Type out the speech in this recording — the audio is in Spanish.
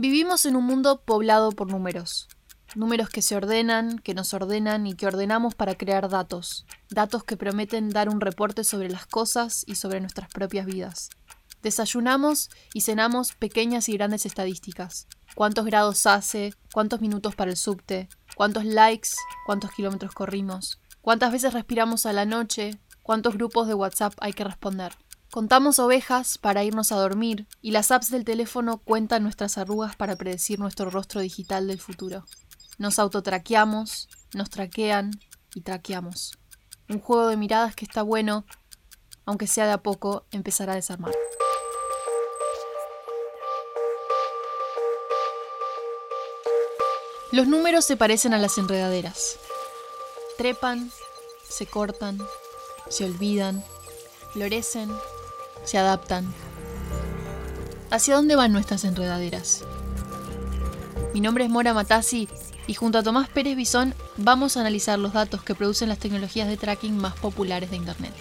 Vivimos en un mundo poblado por números. Números que se ordenan, que nos ordenan y que ordenamos para crear datos. Datos que prometen dar un reporte sobre las cosas y sobre nuestras propias vidas. Desayunamos y cenamos pequeñas y grandes estadísticas. ¿Cuántos grados hace? ¿Cuántos minutos para el subte? ¿Cuántos likes? ¿Cuántos kilómetros corrimos? ¿Cuántas veces respiramos a la noche? ¿Cuántos grupos de WhatsApp hay que responder? Contamos ovejas para irnos a dormir y las apps del teléfono cuentan nuestras arrugas para predecir nuestro rostro digital del futuro. Nos autotraqueamos, nos traquean y traqueamos. Un juego de miradas que está bueno, aunque sea de a poco, empezará a desarmar. Los números se parecen a las enredaderas. Trepan, se cortan, se olvidan, florecen se adaptan. ¿Hacia dónde van nuestras enredaderas? Mi nombre es Mora Matassi y junto a Tomás Pérez Bisón vamos a analizar los datos que producen las tecnologías de tracking más populares de Internet.